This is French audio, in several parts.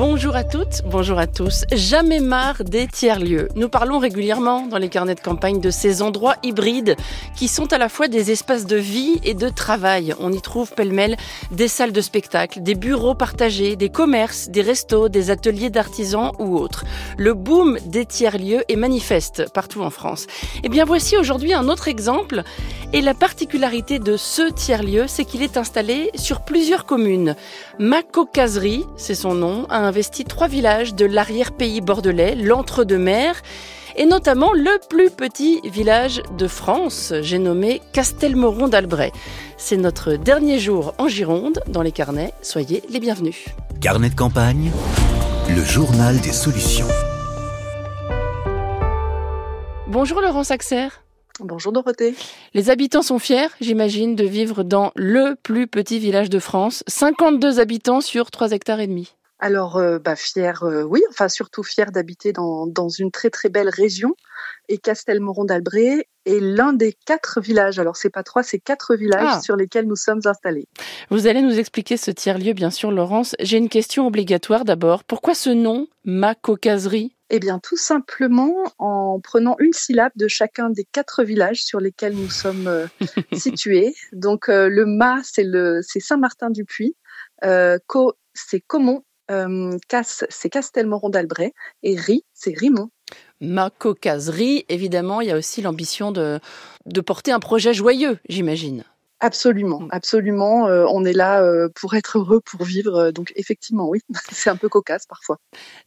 Bonjour à toutes, bonjour à tous. Jamais marre des tiers-lieux. Nous parlons régulièrement dans les carnets de campagne de ces endroits hybrides qui sont à la fois des espaces de vie et de travail. On y trouve pêle-mêle des salles de spectacle, des bureaux partagés, des commerces, des restos, des ateliers d'artisans ou autres. Le boom des tiers-lieux est manifeste partout en France. Eh bien voici aujourd'hui un autre exemple et la particularité de ce tiers-lieu, c'est qu'il est installé sur plusieurs communes. Macocaserie, c'est son nom, a investi trois villages de l'arrière-pays bordelais, l'Entre-deux-Mers, et notamment le plus petit village de France, j'ai nommé Castelmoron d'Albret. C'est notre dernier jour en Gironde, dans les carnets. Soyez les bienvenus. Carnet de campagne, le journal des solutions. Bonjour Laurent Saxer. Bonjour Dorothée. Les habitants sont fiers, j'imagine, de vivre dans le plus petit village de France. 52 habitants sur 3 hectares et demi. Alors, euh, bah, fier, euh, oui, enfin surtout fier d'habiter dans, dans, une très très belle région. Et Castelmoron d'Albret est l'un des quatre villages. Alors, c'est pas trois, c'est quatre villages ah. sur lesquels nous sommes installés. Vous allez nous expliquer ce tiers-lieu, bien sûr, Laurence. J'ai une question obligatoire d'abord. Pourquoi ce nom, ma cocaserie eh bien, tout simplement en prenant une syllabe de chacun des quatre villages sur lesquels nous sommes euh, situés. Donc, euh, le Ma, c'est Saint-Martin-du-Puy. Co, c'est Comont. Euh, Casse, c'est Castelmoron d'Albret. Et Ri, c'est Rimont. Ma cocaserie, évidemment, il y a aussi l'ambition de, de porter un projet joyeux, j'imagine. Absolument, absolument. Euh, on est là euh, pour être heureux, pour vivre. Donc effectivement, oui, c'est un peu cocasse parfois.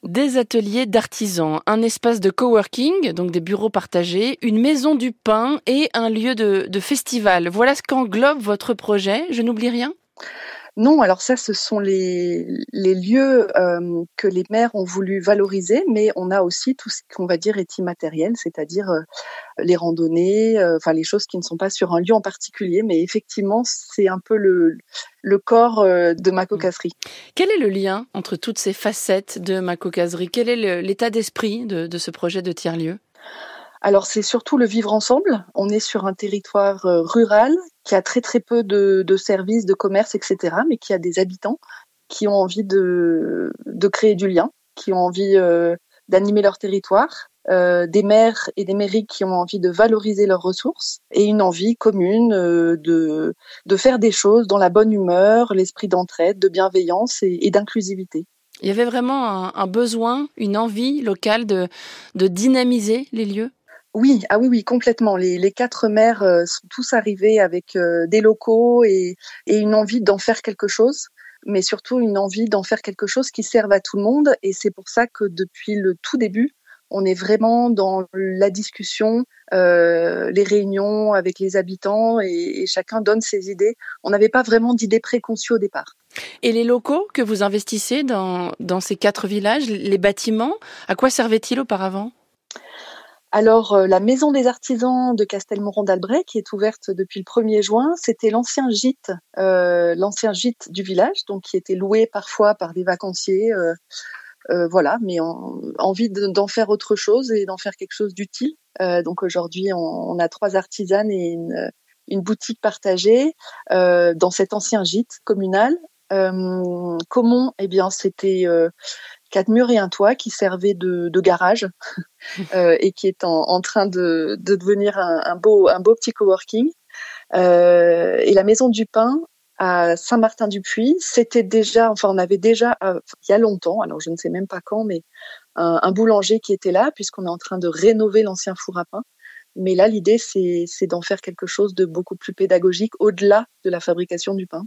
Des ateliers d'artisans, un espace de coworking, donc des bureaux partagés, une maison du pain et un lieu de, de festival. Voilà ce qu'englobe votre projet. Je n'oublie rien? Non, alors ça, ce sont les, les lieux euh, que les maires ont voulu valoriser, mais on a aussi tout ce qu'on va dire est immatériel, c'est-à-dire euh, les randonnées, euh, enfin les choses qui ne sont pas sur un lieu en particulier, mais effectivement, c'est un peu le, le corps de ma cocasserie. Quel est le lien entre toutes ces facettes de ma cocasserie? Quel est l'état d'esprit de, de ce projet de tiers-lieu? Alors c'est surtout le vivre ensemble. On est sur un territoire euh, rural qui a très très peu de, services, de commerce, etc., mais qui a des habitants qui ont envie de, de créer du lien, qui ont envie euh, d'animer leur territoire, euh, des maires et des mairies qui ont envie de valoriser leurs ressources et une envie commune de, de faire des choses dans la bonne humeur, l'esprit d'entraide, de bienveillance et, et d'inclusivité. Il y avait vraiment un, un, besoin, une envie locale de, de dynamiser les lieux oui, ah oui, oui, complètement. Les, quatre maires euh, sont tous arrivés avec euh, des locaux et, une envie d'en faire quelque chose, mais surtout une envie d'en faire quelque chose qui serve à tout le monde. Et c'est pour ça que depuis le tout début, on est vraiment dans la discussion, euh, les réunions avec les habitants et, chacun donne ses idées. On n'avait pas vraiment d'idées préconçues au départ. Et les locaux que vous investissez dans ces quatre villages, les bâtiments, à quoi servaient-ils auparavant? Alors, euh, la Maison des Artisans de Castelmoron d'Albret, qui est ouverte depuis le 1er juin, c'était l'ancien gîte, euh, l'ancien gîte du village, donc qui était loué parfois par des vacanciers. Euh, voilà, mais envie d'en faire autre chose et d'en faire quelque chose d'utile. Donc aujourd'hui, on, a trois artisanes et une boutique partagée dans cet ancien gîte communal. comment Eh bien, c'était quatre murs et un toit qui servait de, de garage euh, et qui est en, en train de, de, devenir un, un, beau, un beau petit coworking. Euh, et la maison du pain à Saint-Martin-du-Puy, c'était déjà, enfin on avait déjà euh, il y a longtemps, alors je ne sais même pas quand, mais un, un boulanger qui était là puisqu'on est en train de rénover l'ancien four à pain. Mais là, l'idée, c'est d'en faire quelque chose de beaucoup plus pédagogique au-delà de la fabrication du pain.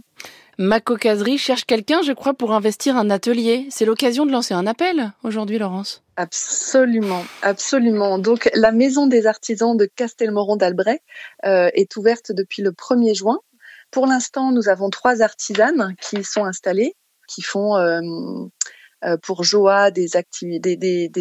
Ma cocaserie cherche quelqu'un, je crois, pour investir un atelier. C'est l'occasion de lancer un appel aujourd'hui, Laurence. Absolument, absolument. Donc, la Maison des artisans de Castelmoron d'Albret euh, est ouverte depuis le 1er juin. Pour l'instant, nous avons trois artisanes qui sont installées, qui font euh, pour Joa des,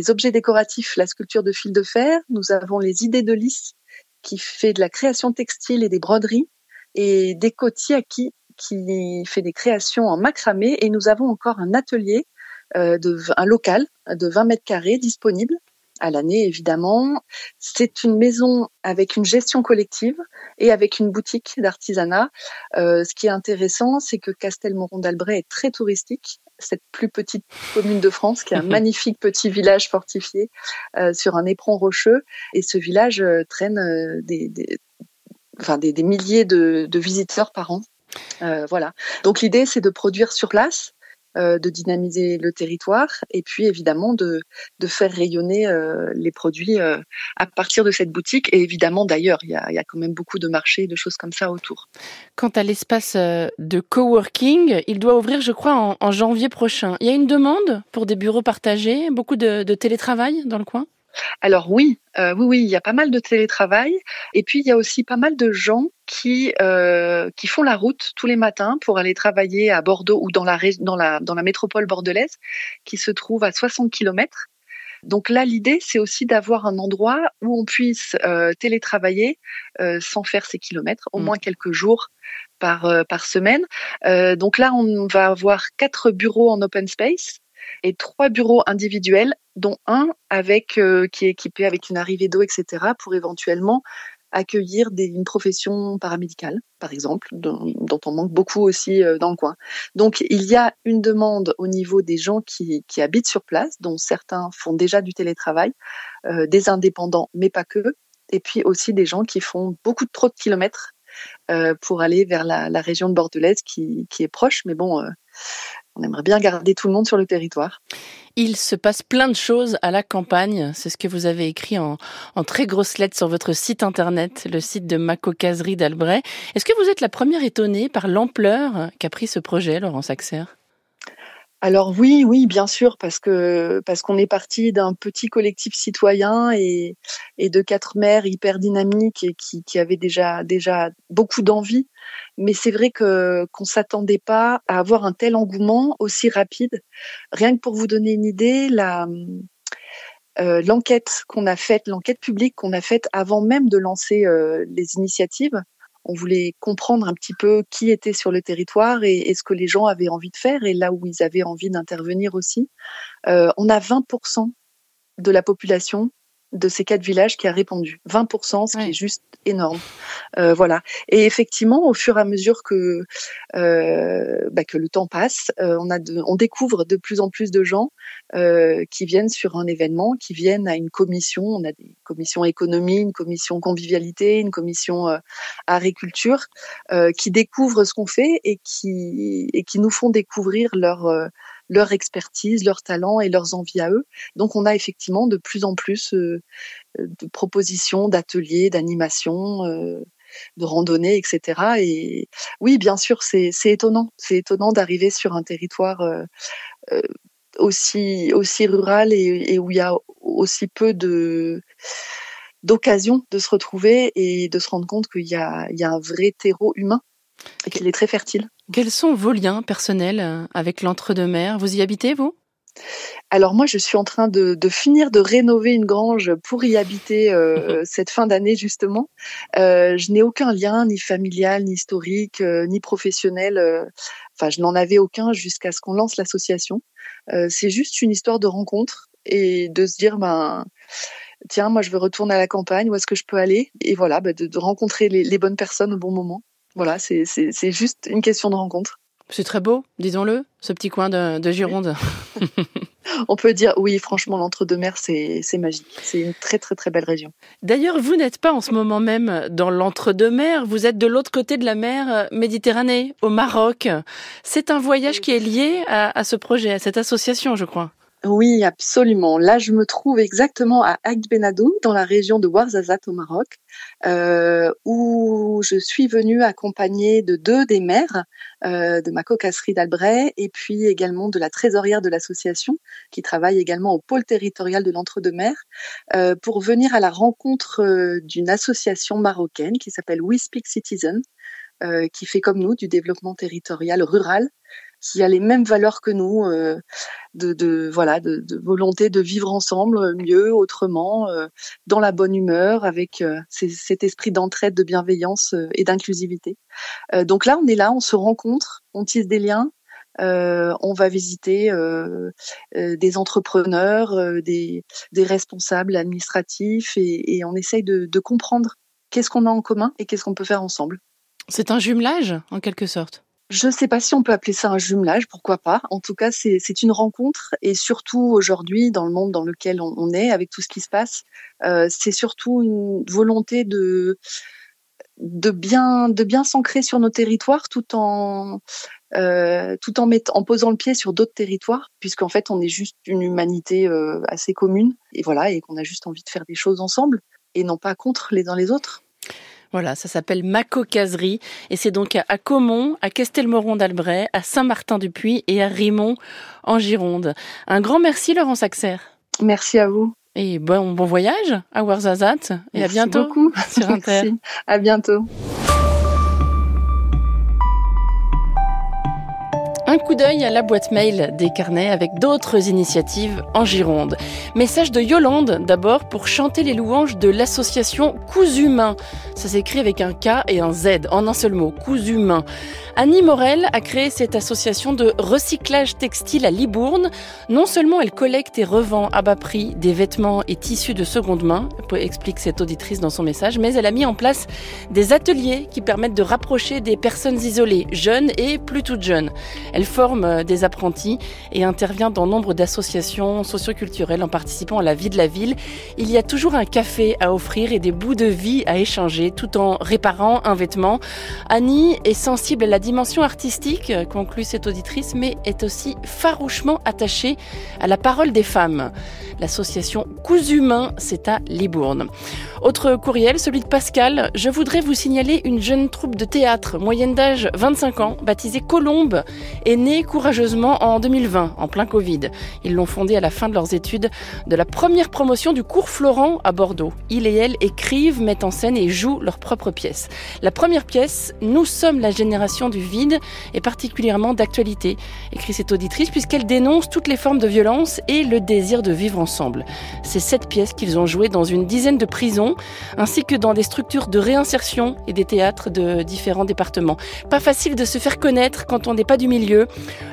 objets décoratifs, la sculpture de fil de fer. Nous avons les idées de lys qui fait de la création textile et des broderies et des à qui, qui fait des créations en macramé et nous avons encore un atelier euh, un local de 20 mètres carrés disponible à l'année évidemment. C'est une maison avec une gestion collective et avec une boutique d'artisanat. Euh, ce qui est intéressant, c'est que Castelmoron d'Albret est très touristique. Cette plus petite commune de France, qui est un magnifique petit village fortifié euh, sur un éperon rocheux, et ce village euh, traîne euh, des, des, enfin des, des milliers de, de, visiteurs par an. voilà. Donc l'idée, c'est de produire sur place euh, de dynamiser le territoire et puis évidemment de, de faire rayonner euh, les produits euh, à partir de cette boutique et évidemment d'ailleurs il y a, y a, quand même beaucoup de marchés de choses comme ça autour. Quant à l'espace de coworking, il doit ouvrir je crois en, janvier prochain. Il y a une demande pour des bureaux partagés, beaucoup de télétravail dans le coin? Alors oui, euh, oui, oui, il y a pas mal de télétravail. Et puis il y a aussi pas mal de gens qui euh, qui font la route tous les matins pour aller travailler à Bordeaux ou dans la dans la dans la métropole bordelaise, qui se trouve à 60 km. Donc là, l'idée, c'est aussi d'avoir un endroit où on puisse euh, télétravailler sans faire ces kilomètres, au mmh. moins quelques jours par par semaine. Donc là, on va avoir quatre bureaux en open space et trois bureaux individuels, dont un avec euh, qui est équipé avec une arrivée d'eau, etc., pour éventuellement accueillir des, une profession paramédicale, par exemple, dont, on manque beaucoup aussi euh, dans le coin. Donc, il y a une demande au niveau des gens qui, qui habitent sur place, dont certains font déjà du télétravail, euh, des indépendants, mais pas que, et puis aussi des gens qui font beaucoup trop de kilomètres pour aller vers la, région de Bordelaise qui, qui est proche, mais bon, on aimerait bien garder tout le monde sur le territoire. Il se passe plein de choses à la campagne. C'est ce que vous avez écrit en, en très grosses lettres sur votre site internet, le site de Macocaserie d'Albret. Est-ce que vous êtes la première étonnée par l'ampleur qu'a pris ce projet, Laurence Axer alors oui, oui, bien sûr, parce que parce qu'on est parti d'un petit collectif citoyen et, et de quatre maires hyper dynamiques et qui, qui avaient déjà déjà beaucoup d'envie. Mais c'est vrai que qu'on s'attendait pas à avoir un tel engouement aussi rapide. Rien que pour vous donner une idée, la euh, l'enquête qu'on a faite, l'enquête publique qu'on a faite avant même de lancer euh, les initiatives, on voulait comprendre un petit peu qui était sur le territoire et, ce que les gens avaient envie de faire et là où ils avaient envie d'intervenir aussi. Euh, on a 20% de la population de ces quatre villages qui a répondu. 20%, ce ouais. qui est juste énorme. Euh, voilà. Et effectivement, au fur et à mesure que euh, bah, que le temps passe, euh, on a de, on découvre de plus en plus de gens euh, qui viennent sur un événement, qui viennent à une commission. On a des commissions économie, une commission convivialité, une commission euh, agriculture, euh, qui découvrent ce qu'on fait et qui et qui nous font découvrir leur leur expertise, leur talent et leurs envies à eux. Donc on a effectivement de plus en plus euh, de propositions, d'ateliers, d'animations, euh, de randonnées, etc. Et oui, bien sûr, c'est étonnant. C'est étonnant d'arriver sur un territoire euh, aussi aussi rural et, et, où il y a aussi peu de d'occasions de se retrouver et de se rendre compte qu'il y y a un vrai terreau humain et qu'il est très fertile. Quels sont vos liens personnels euh, avec l'entre-deux-mer Vous y habitez, vous? Alors moi, je suis en train de, de, finir de rénover une grange pour y habiter euh, cette fin d'année justement. Euh, je n'ai aucun lien, ni familial, ni historique, euh, ni professionnel. Enfin, je n'en avais aucun jusqu'à ce qu'on lance l'association. C'est juste une histoire de rencontre et de se dire, ben, tiens, moi, je veux retourner à la campagne. Où est-ce que je peux aller? Et voilà, ben, de, de, rencontrer les, les bonnes personnes au bon moment. Voilà, c'est juste une question de rencontre. C'est très beau, disons-le, ce petit coin de, de Gironde. On peut dire oui, franchement, l'entre-deux-mers, c'est magique. C'est une très très très belle région. D'ailleurs, vous n'êtes pas en ce moment même dans l'entre-deux-mers, vous êtes de l'autre côté de la mer euh, Méditerranée, au Maroc. C'est un voyage qui est lié à, à ce projet, à cette association, je crois. Oui, absolument. Là, je me trouve exactement à Agbenadou, dans la région de Ouarzazate au Maroc, euh, où je suis venue accompagnée de deux des maires euh, de ma cocasserie d'Albret et puis également de la trésorière de l'association, qui travaille également au pôle territorial de l'Entre-deux-Mers, euh, pour venir à la rencontre euh, d'une association marocaine qui s'appelle We Speak Citizen, euh, qui fait comme nous du développement territorial rural qui a les mêmes valeurs que nous, euh, de, de, voilà, de, de, volonté de vivre ensemble mieux, autrement, euh, dans la bonne humeur, avec euh, cet esprit d'entraide, de bienveillance euh, et d'inclusivité. Euh, donc là, on est là, on se rencontre, on tisse des liens. on va visiter des entrepreneurs, des, des, responsables administratifs et, et on essaye de, de comprendre qu'est-ce qu'on a en commun et qu'est-ce qu'on peut faire ensemble. C'est un jumelage, en quelque sorte? Je ne sais pas si on peut appeler ça un jumelage, pourquoi pas. En tout cas, c'est une rencontre et surtout aujourd'hui, dans le monde dans lequel on, est, avec tout ce qui se passe, euh, c'est surtout une volonté de de bien de bien s'ancrer sur nos territoires tout en euh, tout en, mettant, en posant le pied sur d'autres territoires, puisqu'en fait on est juste une humanité euh, assez commune et voilà et qu'on a juste envie de faire des choses ensemble et non pas contre les uns les autres. Voilà, ça s'appelle Maco-Caserie et c'est donc à Caumont, à Castelmoron d'Albret, à Saint-Martin-du-Puy et à Rimont en Gironde. Un grand merci Laurent Saxer. Merci à vous. Et bon, bon voyage à Warzazat et à bientôt beaucoup. sur Inter. Merci. À bientôt. Un coup d'œil à la boîte mail des carnets avec d'autres initiatives en Gironde. Message de Yolande d'abord pour chanter les louanges de l'association Cousumain. Ça s'écrit avec un K et un Z en un seul mot, Cousumain. Annie Morel a créé cette association de recyclage textile à Libourne. Non seulement elle collecte et revend à bas prix des vêtements et tissus de seconde main, explique cette auditrice dans son message, mais elle a mis en place des ateliers qui permettent de rapprocher des personnes isolées, jeunes et plus toutes jeunes. Elle forme des apprentis et intervient dans nombre d'associations socioculturelles en participant à la vie de la ville. Il y a toujours un café à offrir et des bouts de vie à échanger tout en réparant un vêtement. Annie est sensible à la dimension artistique, euh, conclut cette auditrice, mais est aussi farouchement attachée à la parole des femmes. L'association Cousumain, c'est à Libourne. Autre courriel, celui de Pascal. Je voudrais vous signaler une jeune troupe de théâtre, moyenne d'âge 25 ans, baptisée Colombe, est née courageusement en 2020, en plein Covid. Ils l'ont fondée à la fin de leurs études de la première promotion du cours Florent à Bordeaux. Ils et elle écrivent, mettent en scène et jouent leurs propres pièces. La première pièce, Nous sommes la génération du vide, est particulièrement d'actualité, écrit cette auditrice, puisqu'elle dénonce toutes les formes de violence et le désir de vivre ensemble. C'est cette pièce qu'ils ont jouée dans une dizaine de prisons, ainsi que dans des structures de réinsertion et des théâtres de différents départements. Pas facile de se faire connaître quand on n'est pas du milieu.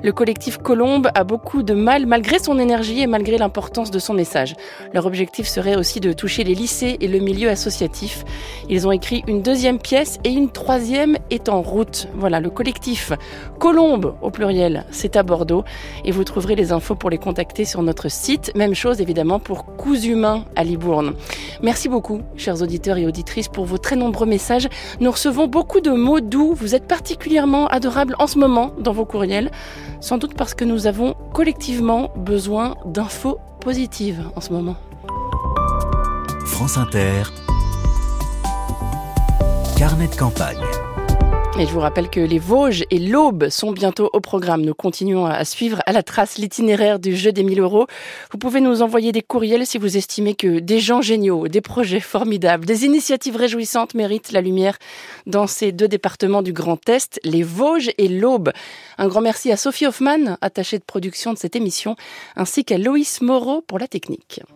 Le collectif Colombe a beaucoup de mal malgré son énergie et malgré l'importance de son message. Leur objectif serait aussi de toucher les lycées et le milieu associatif. Ils ont écrit une deuxième pièce et une troisième est en route. Voilà, le collectif Colombe au pluriel, c'est à Bordeaux et vous trouverez les infos pour les contacter sur notre site. Même chose évidemment pour Cousumain à Libourne. Merci beaucoup, chers auditeurs et auditrices, pour vos très nombreux messages. Nous recevons beaucoup de mots doux. Vous êtes particulièrement adorables en ce moment dans vos courriels, sans doute parce que nous avons collectivement besoin d'infos positives en ce moment. France Inter, carnet de campagne. Et je vous rappelle que les Vosges et l'Aube sont bientôt au programme. Nous continuons à suivre à la trace l'itinéraire du jeu des 1000 euros. Vous pouvez nous envoyer des courriels si vous estimez que des gens géniaux, des projets formidables, des initiatives réjouissantes méritent la lumière dans ces deux départements du Grand Est, les Vosges et l'Aube. Un grand merci à Sophie Hoffman, attachée de production de cette émission, ainsi qu'à Loïs Moreau pour la technique.